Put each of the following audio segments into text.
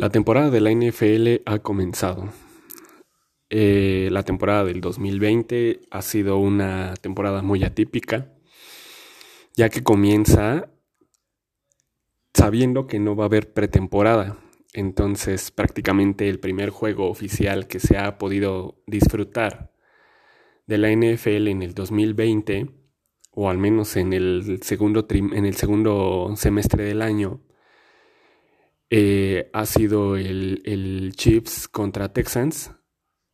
La temporada de la NFL ha comenzado. Eh, la temporada del 2020 ha sido una temporada muy atípica, ya que comienza sabiendo que no va a haber pretemporada. Entonces prácticamente el primer juego oficial que se ha podido disfrutar de la NFL en el 2020, o al menos en el segundo, en el segundo semestre del año, eh, ha sido el, Chiefs contra Texans,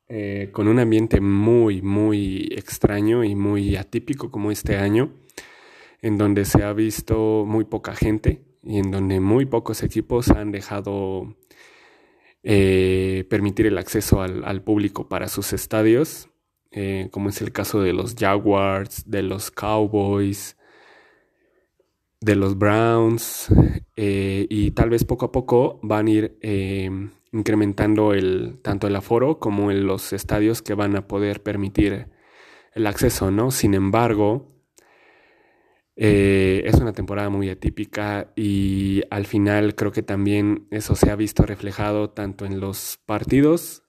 eh, con un ambiente muy, muy extraño y muy atípico como este año, en donde se ha visto muy poca gente y en donde muy pocos equipos han dejado eh, permitir el acceso al, público para sus estadios, como es el caso de los Jaguars, de los Cowboys, de los Browns eh, y tal vez poco a poco van a ir eh, incrementando el, tanto el aforo como en los estadios que van a poder permitir el acceso, ¿no? Sin embargo, eh, es una temporada muy atípica y al final creo que también eso se ha visto reflejado tanto en los partidos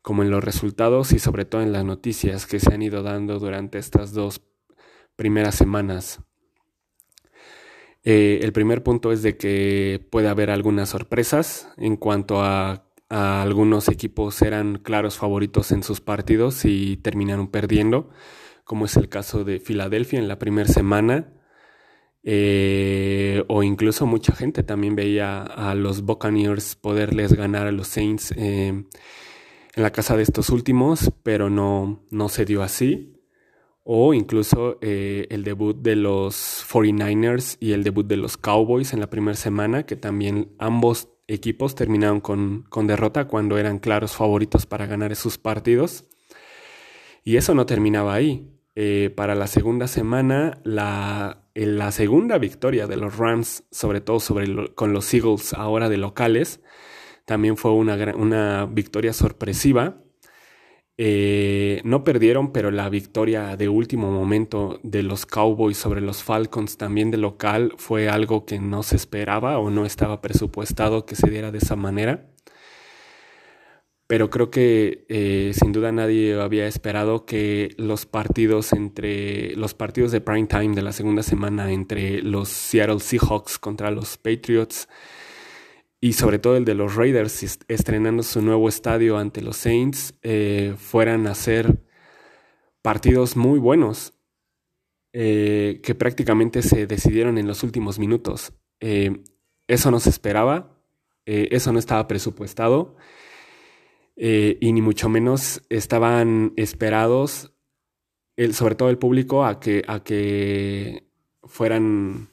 como en los resultados y sobre todo en las noticias que se han ido dando durante estas dos primeras semanas. Eh, el primer punto es de que puede haber algunas sorpresas en cuanto a, algunos equipos eran claros favoritos en sus partidos y terminaron perdiendo, como es el caso de Filadelfia en la primera semana. Eh, o incluso mucha gente también veía a los Buccaneers poderles ganar a los Saints eh, en la casa de estos últimos, pero no, no se dio así o incluso eh, el debut de los 49ers y el debut de los Cowboys en la primera semana, que también ambos equipos terminaron con, derrota cuando eran claros favoritos para ganar esos partidos. Y eso no terminaba ahí. Eh, para la segunda semana, la, la, segunda victoria de los Rams, sobre todo sobre con los Eagles ahora de locales, también fue una, una victoria sorpresiva eh, no perdieron, pero la victoria de último momento de los Cowboys sobre los Falcons también de local fue algo que no se esperaba o no estaba presupuestado que se diera de esa manera. Pero creo que eh, sin duda nadie había esperado que los partidos entre los partidos de prime time de la segunda semana entre los Seattle Seahawks contra los Patriots y sobre todo el de los Raiders estrenando su nuevo estadio ante los Saints, eh, fueran a ser partidos muy buenos eh, que prácticamente se decidieron en los últimos minutos. Eh, eso no se esperaba, eso no estaba presupuestado y ni mucho menos estaban esperados, el, sobre todo el público, a que, a que fueran,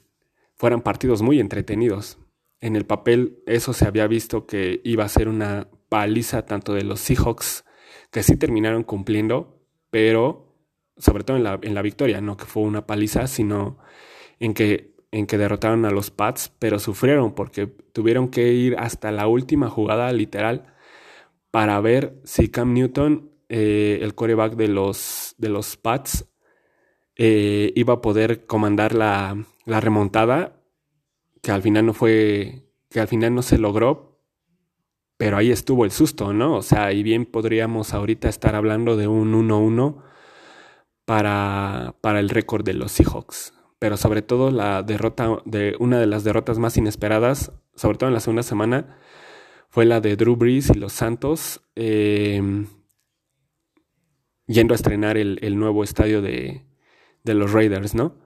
fueran partidos muy entretenidos en el papel eso se había visto que iba a ser una paliza tanto de los Seahawks, que sí terminaron cumpliendo, pero sobre todo en la, en la victoria, no que fue una paliza, sino en que, en que derrotaron a los Pats, pero sufrieron porque tuvieron que ir hasta la última jugada literal para ver si Cam Newton, eh, el coreback de los, de los Pats, eh, iba a poder comandar la, la remontada que al final no fue, que al final no se logró, pero ahí estuvo el susto, ¿no? O sea, y bien podríamos ahorita estar hablando de un 1-1 para, para el récord de los Seahawks. Pero sobre todo la derrota de una de las derrotas más inesperadas, sobre todo en la segunda semana, fue la de Drew Brees y los Santos em, yendo a estrenar el, el nuevo estadio de, de los Raiders, ¿no?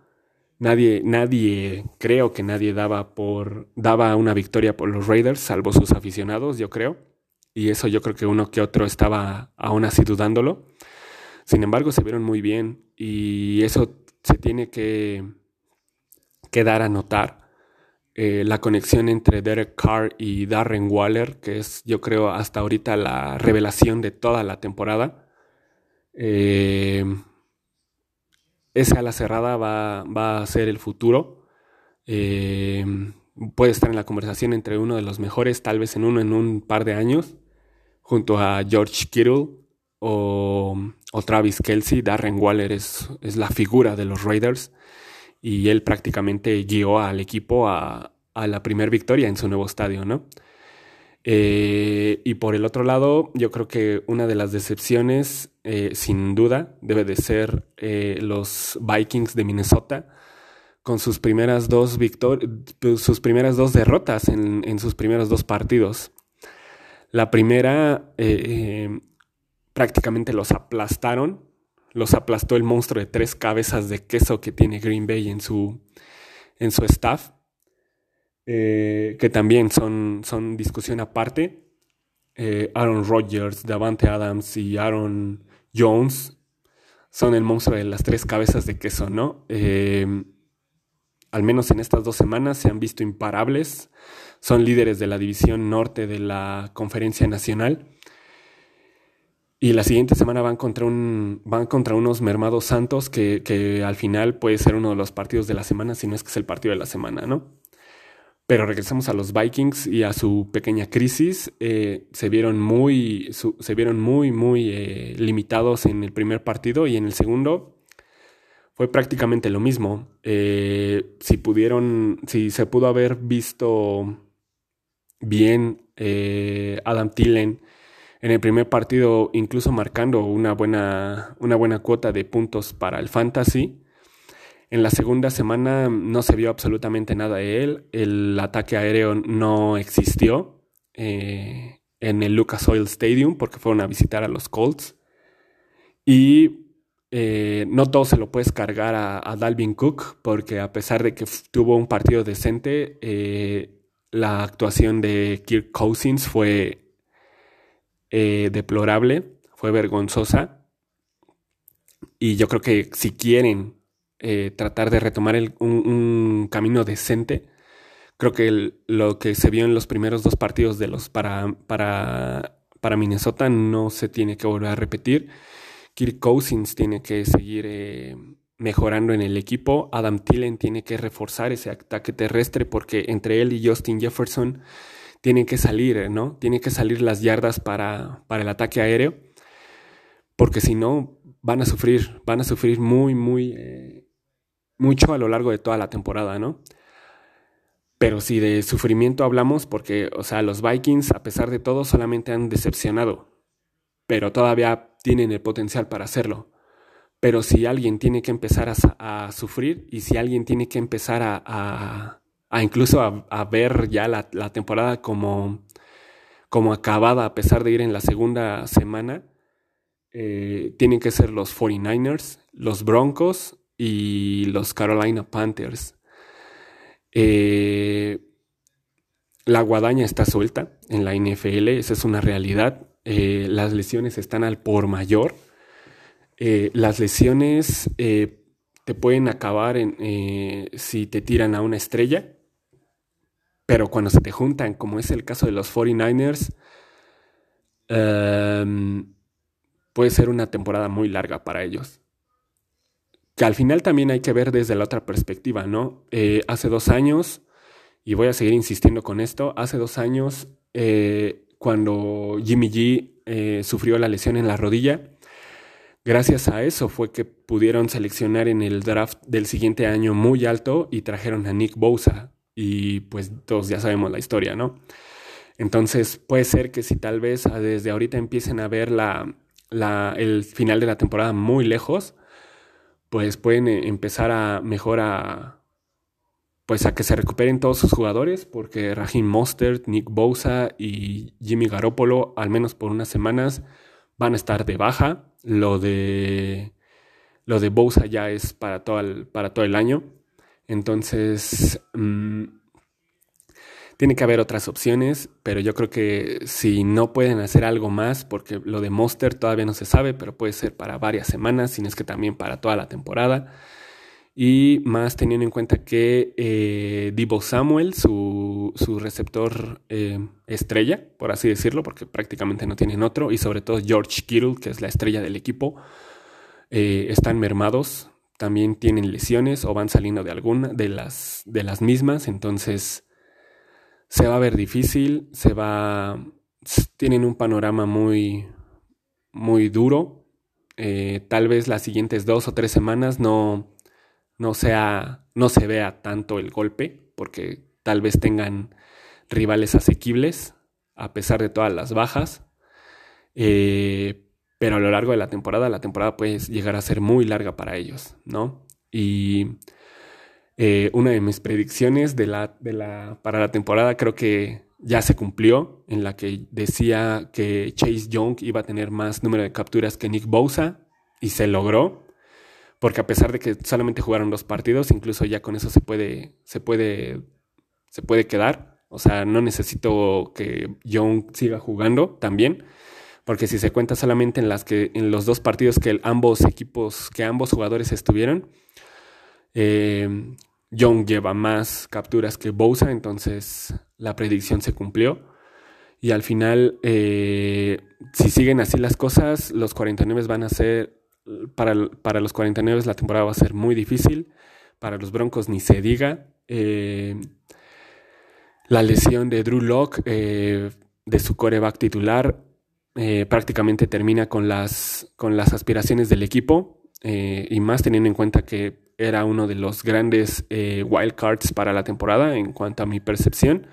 Nadie, nadie, creo que nadie daba por, daba una victoria por los Raiders, salvo sus aficionados, yo creo. Y eso yo creo que uno que otro estaba aún así dudándolo. Sin embargo, se vieron muy bien y eso se tiene que, dar a notar. Eh, la conexión entre Derek Carr y Darren Waller, que es yo creo hasta ahorita la revelación de toda la temporada. Eh, esa ala cerrada va, a ser el futuro. Eh, puede estar en la conversación entre uno de los mejores, tal vez en uno en un par de años, junto a George Kittle o, Travis Kelsey. Darren Waller es, es, la figura de los Raiders y él prácticamente guió al equipo a, la primera victoria en su nuevo estadio, ¿no? Eh, y por el otro lado, yo creo que una de las decepciones, eh, sin duda, debe de ser eh, los Vikings de Minnesota, con sus primeras dos sus primeras dos derrotas en, en, sus primeros dos partidos. La primera prácticamente los aplastaron, los aplastó el monstruo de tres cabezas de queso que tiene Green Bay en su, en su staff. Eh, que también son, son discusión aparte. Eh, Aaron Rodgers, Davante Adams y Aaron Jones son el monstruo de las tres cabezas de queso, ¿no? Eh, al menos en estas dos semanas se han visto imparables. Son líderes de la división norte de la conferencia nacional. Y la siguiente semana van contra, un, van contra unos mermados santos que, que, al final puede ser uno de los partidos de la semana, si no es que es el partido de la semana, ¿no? Pero regresamos a los Vikings y a su pequeña crisis. Eh, se vieron muy, se vieron muy, muy eh, limitados en el primer partido y en el segundo fue prácticamente lo mismo. Eh, si pudieron, si se pudo haber visto bien Adam Tillen en el primer partido, incluso marcando una buena, una buena cuota de puntos para el fantasy en la segunda semana no se vio absolutamente nada de él. El ataque aéreo no existió eh, en el Lucas Oil Stadium porque fueron a visitar a los Colts. Y eh, no todo se lo puedes cargar a, Dalvin Cook porque a pesar de que tuvo un partido decente, eh, la actuación de Kirk Cousins fue deplorable, fue vergonzosa. Y yo creo que si quieren eh, tratar de retomar un, camino decente. Creo que lo que se vio en los primeros dos partidos de los para, para, para Minnesota no se tiene que volver a repetir. Kirk Cousins tiene que seguir eh, mejorando en el equipo. Adam Tillen tiene que reforzar ese ataque terrestre porque entre él y Justin Jefferson tienen que salir, ¿no? Tienen que salir las yardas para, para el ataque aéreo. Porque si no, van a sufrir, van a sufrir muy, muy, eh, mucho a lo largo de toda la temporada, ¿no? Pero si de sufrimiento hablamos, porque, o sea, los Vikings, a pesar de todo, solamente han decepcionado, pero todavía tienen el potencial para hacerlo. Pero si alguien tiene que empezar a, sufrir y si alguien tiene que empezar a, incluso a, ver ya la, la, temporada como, como acabada, a pesar de ir en la segunda semana, eh, tienen que ser los 49ers, los Broncos y los Carolina Panthers. Eh, la guadaña está suelta en la NFL, esa es una realidad. Eh, las lesiones están al por mayor. Eh, las lesiones te pueden acabar si te tiran a una estrella, pero cuando se te juntan, como es el caso de los 49ers, em, puede ser una temporada muy larga para ellos que al final también hay que ver desde la otra perspectiva, ¿no? Eh, hace dos años, y voy a seguir insistiendo con esto, hace dos años, eh, cuando Jimmy G eh, sufrió la lesión en la rodilla, gracias a eso fue que pudieron seleccionar en el draft del siguiente año muy alto y trajeron a Nick Bosa, y pues todos ya sabemos la historia, ¿no? Entonces puede ser que si tal vez desde ahorita empiecen a ver la, el final de la temporada muy lejos, pues pueden eh, empezar a mejorar pues a que se recuperen todos sus jugadores, porque Raheem Mostert, Nick Bosa y Jimmy Garoppolo, al menos por unas semanas, van a estar de baja. Lo de, lo de Bosa ya es para todo el, para todo el año. Entonces, mm, tiene que haber otras opciones, pero yo creo que si no pueden hacer algo más, porque lo de Monster todavía no se sabe, pero puede ser para varias semanas, si no es que también para toda la temporada. Y más teniendo en cuenta que eh, Divo Samuel, su, receptor eh, estrella, por así decirlo, porque prácticamente no tienen otro, y sobre todo George Kittle, que es la estrella del equipo, eh, están mermados, también tienen lesiones o van saliendo de alguna de las, de las mismas, entonces se va a ver difícil, se va, tienen un panorama muy, muy duro. Eh, tal vez las siguientes dos o tres semanas no, no, sea, no se vea tanto el golpe, porque tal vez tengan rivales asequibles a pesar de todas las bajas. Eh, pero a lo largo de la temporada, la temporada puede llegar a ser muy larga para ellos, ¿no? Y eh, una de mis predicciones para la temporada creo que ya se cumplió, en la que decía que Chase Young iba a tener más número de capturas que Nick Bosa, y se logró, porque a pesar de que solamente jugaron dos partidos, incluso ya con eso se puede, se puede, se puede quedar. O sea, no necesito que Young siga jugando también, porque si se cuenta solamente en las que en los dos partidos que ambos equipos, que ambos jugadores estuvieron, eh, Young lleva más capturas que Bosa, entonces la predicción se cumplió. Y al final, eh, si siguen así las cosas, los 49 van a ser, para, los 49 la temporada va a ser muy difícil, para los Broncos ni se diga. Eh, la lesión de Drew Locke, eh, de su coreback titular, prácticamente termina con las, con las aspiraciones del equipo, y más teniendo en cuenta que era uno de los grandes eh, wildcards para la temporada en cuanto a mi percepción.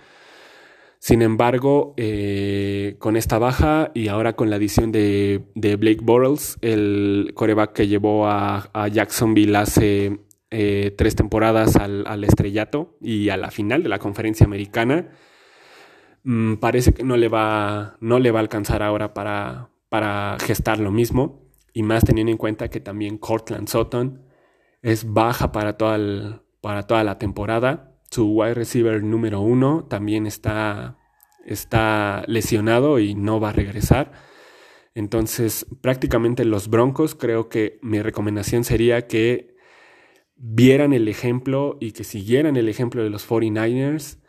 Sin embargo, eh, con esta baja y ahora con la adición de, Blake Bortles, el coreback que llevó a, Jacksonville hace eh, tres temporadas al, estrellato y a la final de la conferencia americana, mm, parece que no le, va, no le va a alcanzar ahora para, para gestar lo mismo. Y más teniendo en cuenta que también Cortland Sutton es baja para toda, para toda la temporada. Su wide receiver número uno también está, está lesionado y no va a regresar. Entonces, prácticamente los Broncos, creo que mi recomendación sería que vieran el ejemplo y que siguieran el ejemplo de los 49ers,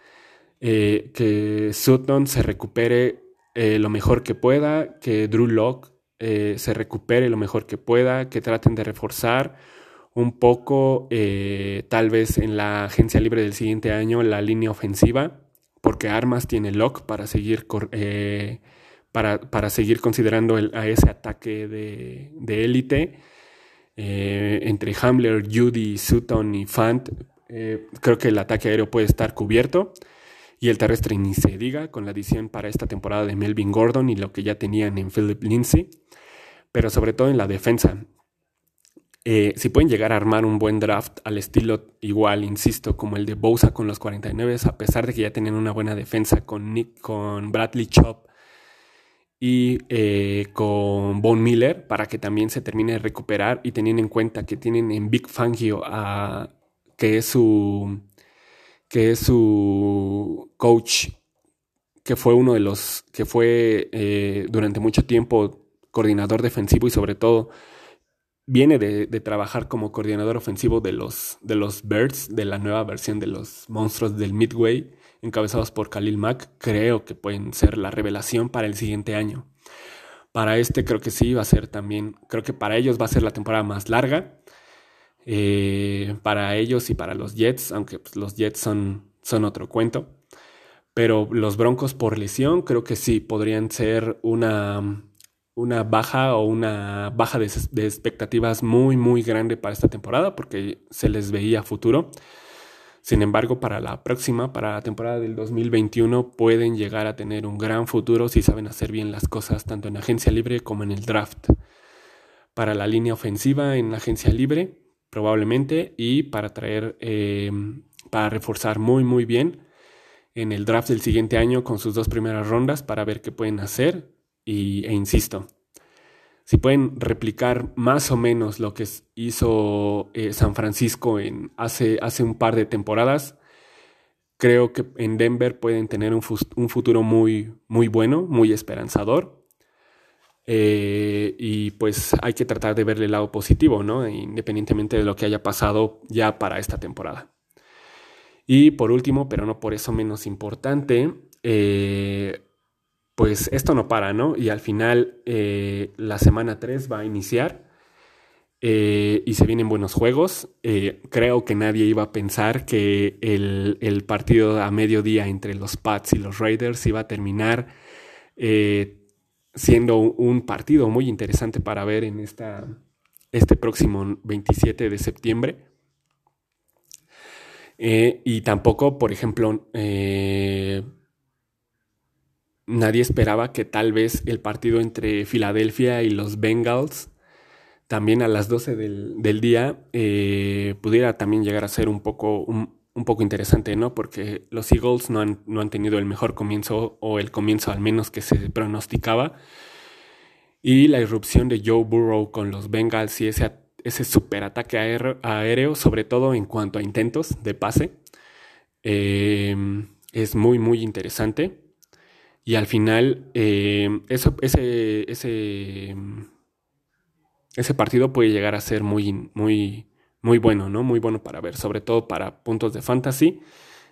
eh, que Sutton se recupere eh, lo mejor que pueda, que Drew Locke eh, se recupere lo mejor que pueda, que traten de reforzar un poco, eh, tal vez en la agencia libre del siguiente año, la línea ofensiva, porque Armas tiene lock para seguir, eh, para, seguir considerando a ese ataque de élite. Eh, entre Hamler, Judy, Sutton y Fant, creo que el ataque aéreo puede estar cubierto. Y el terrestre ni se diga, con la adición para esta temporada de Melvin Gordon y lo que ya tenían en Philip Lindsay. Pero sobre todo en la defensa. Eh, si pueden llegar a armar un buen draft al estilo igual, insisto, como el de Bosa con los 49, a pesar de que ya tienen una buena defensa con, Nick, con Bradley Chop y eh, con Von Miller, para que también se termine de recuperar y teniendo en cuenta que tienen en Big Fangio a, que es su que es su coach que fue uno de los que fue eh, durante mucho tiempo coordinador defensivo y sobre todo viene de, trabajar como coordinador ofensivo de los, de los Birds, de la nueva versión de los monstruos del Midway, encabezados por Khalil Mack, creo que pueden ser la revelación para el siguiente año. Para este creo que sí va a ser también, creo que para ellos va a ser la temporada más larga. Eh, para ellos y para los Jets, aunque pues, los Jets son, son otro cuento. Pero los Broncos por lesión creo que sí podrían ser una, una baja o una baja de, expectativas muy, muy grande para esta temporada porque se les veía futuro. Sin embargo, para la próxima, para la temporada del 2021, pueden llegar a tener un gran futuro si saben hacer bien las cosas tanto en agencia libre como en el draft. Para la línea ofensiva en agencia libre, probablemente, y para traer, em, para reforzar muy, muy bien en el draft del siguiente año con sus dos primeras rondas para ver qué pueden hacer y, e insisto, si pueden replicar más o menos lo que hizo eh, San Francisco en hace, hace un par de temporadas, creo que en Denver pueden tener un, futuro muy, muy bueno, muy esperanzador. Eh, y pues hay que tratar de verle el lado positivo, ¿no? Independientemente de lo que haya pasado ya para esta temporada. Y por último, pero no por eso menos importante, eh, pues esto no para, ¿no? Y al final eh, la semana 3 va a iniciar eh, y se vienen buenos juegos. Eh, creo que nadie iba a pensar que el, partido a mediodía entre los Pats y los Raiders iba a terminar siendo un partido muy interesante para ver en esta, este próximo 27 de septiembre. y tampoco, por ejemplo, nadie esperaba que tal vez el partido entre Filadelfia y los Bengals, también a las 12 del, día, eh, pudiera también llegar a ser un poco, un, poco interesante, ¿no? Porque los Eagles no han, no han tenido el mejor comienzo, o el comienzo al menos que se pronosticaba. Y la irrupción de Joe Burrow con los Bengals y ese, ese superataque aéreo, aéreo, sobre todo en cuanto a intentos de pase, eh, es muy, muy interesante. Y al final, eh, ese, ese, ese partido puede llegar a ser muy, muy, muy bueno, ¿no? Muy bueno para ver, sobre todo para puntos de fantasy.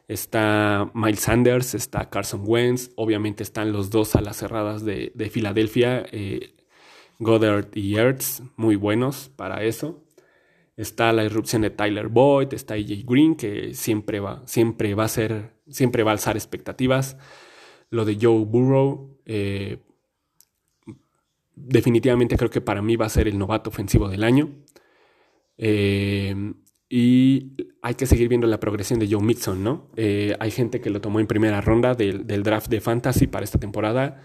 Está Miles Sanders, está Carson Wentz, obviamente están los dos a las cerradas de, Filadelfia, eh, Goddard y Ertz, muy buenos para eso. Está la irrupción de Tyler Boyd, está AJ Green, que siempre va, siempre va a ser, siempre va a alzar expectativas lo de Joe Burrow. Eh, definitivamente creo que para mí va a ser el novato ofensivo del año. Eh, y hay que seguir viendo la progresión de Joe Mixon, ¿no? Eh, hay gente que lo tomó en primera ronda del, draft de Fantasy para esta temporada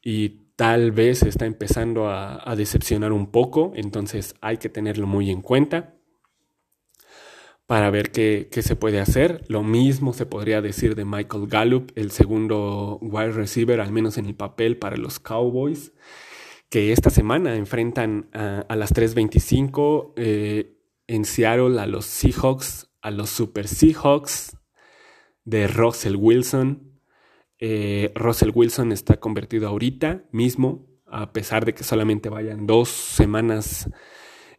y tal vez está empezando a decepcionar un poco, entonces hay que tenerlo muy en cuenta para ver qué, se puede hacer. Lo mismo se podría decir de Michael Gallup, el segundo wide receiver, al menos en el papel, para los Cowboys, que esta semana enfrentan a, las 3.25 eh, en Seattle a los Seahawks, a los Super Seahawks de Russell Wilson. Eh, Russell Wilson está convertido ahorita mismo, a pesar de que solamente vayan dos semanas.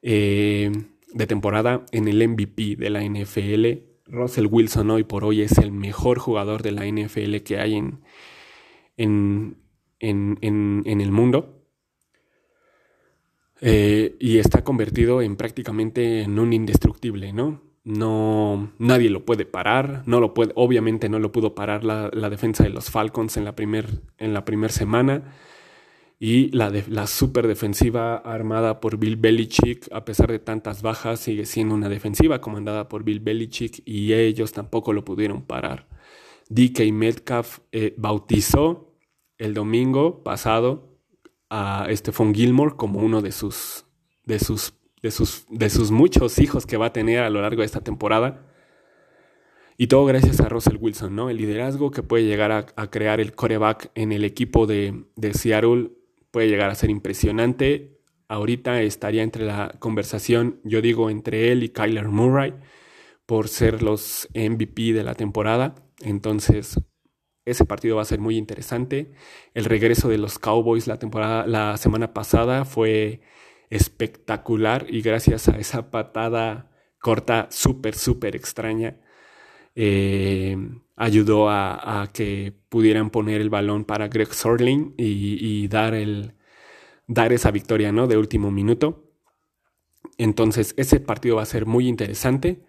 Eh, de temporada en el MVP de la NFL. Russell Wilson hoy por hoy es el mejor jugador de la NFL que hay en, en, en, el mundo. Eh, y está convertido en prácticamente en un indestructible, ¿no? No, nadie lo puede parar, no lo puede, obviamente no lo pudo parar la, la defensa de los Falcons en la primera en la primer semana y la, la super defensiva armada por Bill Belichick, a pesar de tantas bajas, sigue siendo una defensiva comandada por Bill Belichick y ellos tampoco lo pudieron parar. DK Metcalf eh, bautizó el domingo pasado a Stephon Gilmore como uno de sus, de sus, de sus, de sus muchos hijos que va a tener a lo largo de esta temporada. Y todo gracias a Russell Wilson, ¿no? El liderazgo que puede llegar a, crear el coreback en el equipo de, de Seattle puede llegar a ser impresionante. Ahorita estaría entre la conversación, yo digo, entre él y Kyler Murray por ser los MVP de la temporada. Entonces, ese partido va a ser muy interesante. El regreso de los Cowboys la temporada, la semana pasada fue espectacular y gracias a esa patada corta súper, súper extraña, eh, ayudó a, que pudieran poner el balón para Greg Sorling y, dar, el, dar esa victoria de último minuto. Entonces ese partido va a ser muy interesante,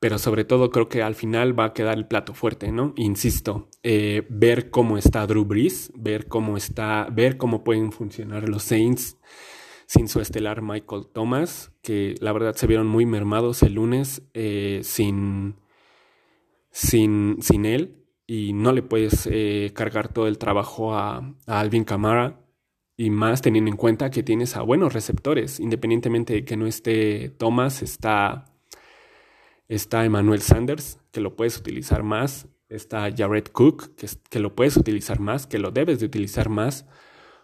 pero sobre todo creo que al final va a quedar el plato fuerte, ¿no? Insisto, eh, ver cómo está Drew Brees, ver cómo está, ver cómo pueden funcionar los Saints sin su estelar Michael Thomas, que la verdad se vieron muy mermados el lunes eh, sin sin, sin él y no le puedes eh, cargar todo el trabajo a, Alvin Kamara. Y más teniendo en cuenta que tienes a buenos receptores, independientemente de que no esté Thomas, está, está Emmanuel Sanders, que lo puedes utilizar más, está Jared Cook, que, que lo puedes utilizar más, que lo debes de utilizar más,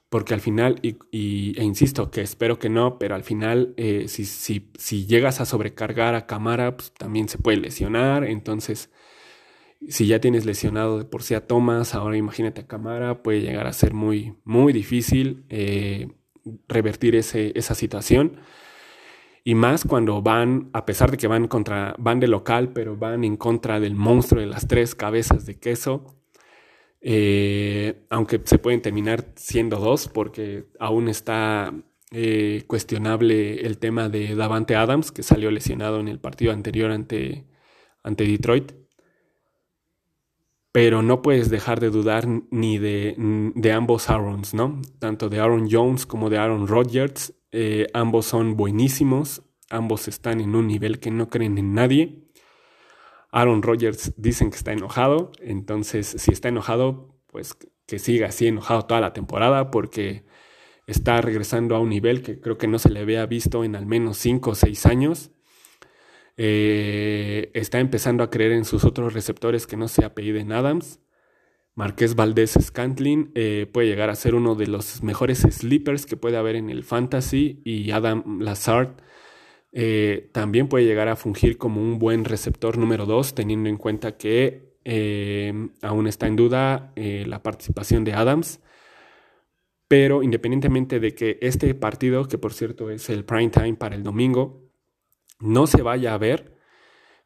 porque al final, y, e insisto, que espero que no, pero al final, eh, si, si, si, llegas a sobrecargar a Camara, pues, también se puede lesionar, entonces si ya tienes lesionado de por sí a Thomas, ahora imagínate a Camara, puede llegar a ser muy, muy difícil eh, revertir ese, esa situación. Y más cuando van, a pesar de que van contra, van de local, pero van en contra del monstruo de las tres cabezas de queso. Eh, aunque se pueden terminar siendo dos, porque aún está eh, cuestionable el tema de Davante Adams, que salió lesionado en el partido anterior ante, ante Detroit pero no puedes dejar de dudar ni de, ambos Aarons, ¿no? Tanto de Aaron Jones como de Aaron Rodgers. Eh, ambos son buenísimos, ambos están en un nivel que no creen en nadie. Aaron Rodgers dicen que está enojado, entonces si está enojado, pues que siga así enojado toda la temporada porque está regresando a un nivel que creo que no se le había visto en al menos 5 o 6 años. Eh, está empezando a creer en sus otros receptores que no se apelliden Adams. Marqués Valdés Scantlin eh, puede llegar a ser uno de los mejores sleepers que puede haber en el fantasy y Adam Lazard eh, también puede llegar a fungir como un buen receptor número 2 teniendo en cuenta que aún está en duda la participación de Adams. Pero independientemente de que este partido, que por cierto es el prime time para el domingo, no se vaya a ver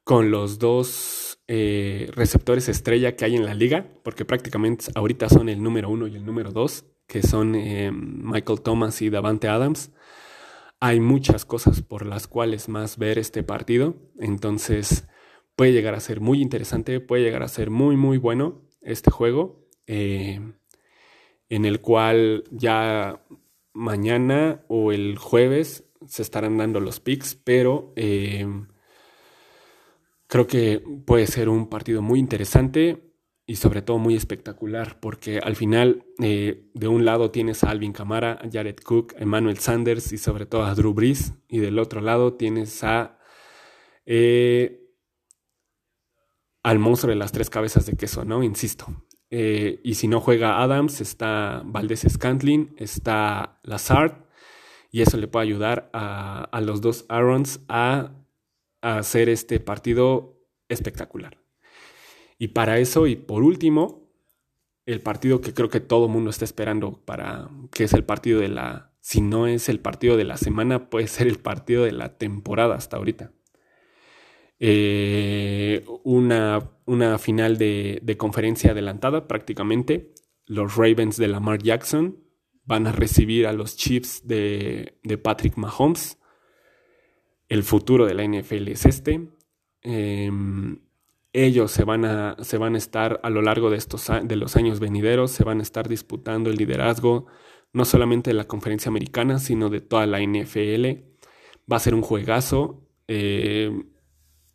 con los dos eh, receptores estrella que hay en la liga, porque prácticamente ahorita son el número uno y el número dos, que son eh, Michael Thomas y Davante Adams. Hay muchas cosas por las cuales más ver este partido, entonces puede llegar a ser muy interesante, puede llegar a ser muy, muy bueno este juego, eh, en el cual ya mañana o el jueves se estarán dando los picks, pero eh, creo que puede ser un partido muy interesante y sobre todo muy espectacular, porque al final eh, de un lado tienes a Alvin Camara, a Jared Cook, a Emmanuel Sanders y sobre todo a Drew Brees, y del otro lado tienes a eh, al monstruo de las tres cabezas de queso, ¿no? Insisto. y si no juega Adams, está Valdez Scantlin, está Lazard, y eso le puede ayudar a, los dos Aarons a, hacer este partido espectacular. Y para eso, y por último, el partido que creo que todo el mundo está esperando para que es el partido de la, si no es el partido de la semana, puede ser el partido de la temporada hasta ahorita. Eh, una, una, final de, de, conferencia adelantada prácticamente. Los Ravens de Lamar Jackson van a recibir a los Chiefs de, Patrick Mahomes. El futuro de la NFL es este. Em, ellos se van, a, se van a estar a lo largo de, estos, de los años venideros, se van a estar disputando el liderazgo, no solamente de la conferencia americana, sino de toda la NFL. Va a ser un juegazo. Em,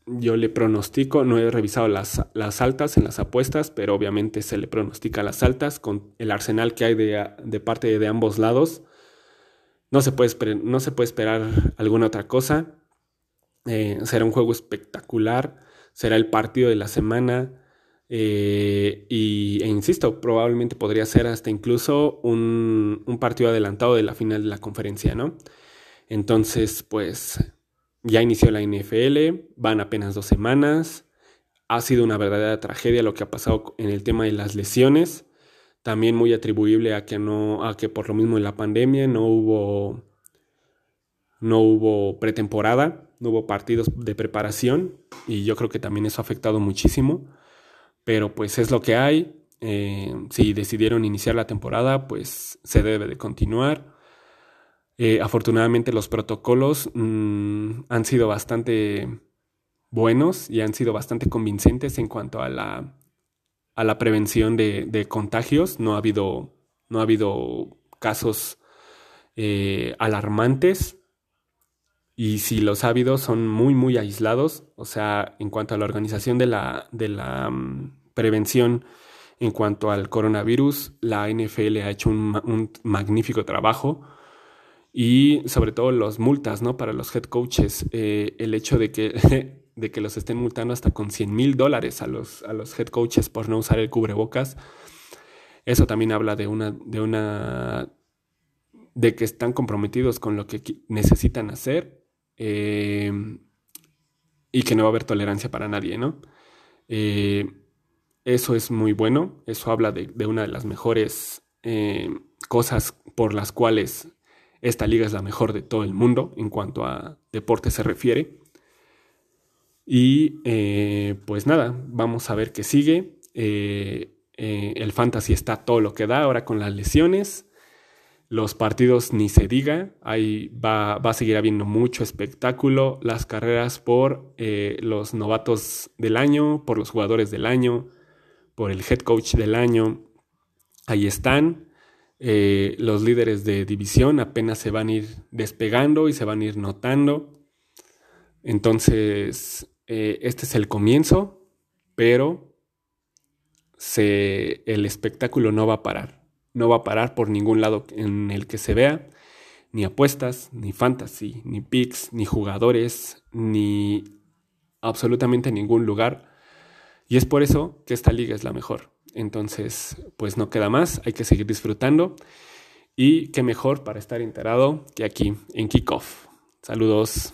yo le pronostico, no he revisado las, las, altas en las apuestas, pero obviamente se le pronostica las altas con el arsenal que hay de, parte de ambos lados. No se puede, no se puede esperar alguna otra cosa. Eh, será un juego espectacular, será el partido de la semana. Eh, y, e insisto, probablemente podría ser hasta incluso un, un partido adelantado de la final de la conferencia, ¿no? Entonces, pues ya inició la NFL, van apenas dos semanas. Ha sido una verdadera tragedia lo que ha pasado en el tema de las lesiones. También muy atribuible a que no, a que por lo mismo en la pandemia no hubo, no hubo pretemporada, no hubo partidos de preparación y yo creo que también eso ha afectado muchísimo. Pero pues es lo que hay. Eh, si decidieron iniciar la temporada, pues se debe de continuar. Eh, afortunadamente los protocolos mm, han sido bastante buenos y han sido bastante convincentes en cuanto a la, a la prevención de, contagios. No ha habido, no ha habido casos eh, alarmantes y si los ha habido son muy, muy aislados. O sea, en cuanto a la organización de la, de la mm, prevención en cuanto al coronavirus, la NFL ha hecho un, un magnífico trabajo y sobre todo las multas, ¿no? Para los head coaches, eh, el hecho de que, de que los estén multando hasta con 100 mil dólares a los, a los head coaches por no usar el cubrebocas, eso también habla de una, de una, de que están comprometidos con lo que necesitan hacer eh, y que no va a haber tolerancia para nadie, ¿no? Eh, eso es muy bueno, eso habla de, de una de las mejores cosas por las cuales esta liga es la mejor de todo el mundo en cuanto a deporte se refiere. Y eh, pues nada, vamos a ver qué sigue. Eh, eh, el fantasy está todo lo que da ahora con las lesiones. Los partidos ni se diga, ahí va, va a seguir habiendo mucho espectáculo. Las carreras por los novatos del año, por los jugadores del año, por el head coach del año. Ahí están. Eh, los líderes de división apenas se van a ir despegando y se van a ir notando. Entonces, eh, este es el comienzo, pero el espectáculo no va a parar. No va a parar por ningún lado en el que se vea. Ni apuestas, ni fantasy, ni picks, ni jugadores, ni absolutamente ningún lugar. Y es por eso que esta liga es la mejor. Entonces, pues no queda más, hay que seguir disfrutando. Y qué mejor para estar enterado que aquí en Kickoff. Saludos.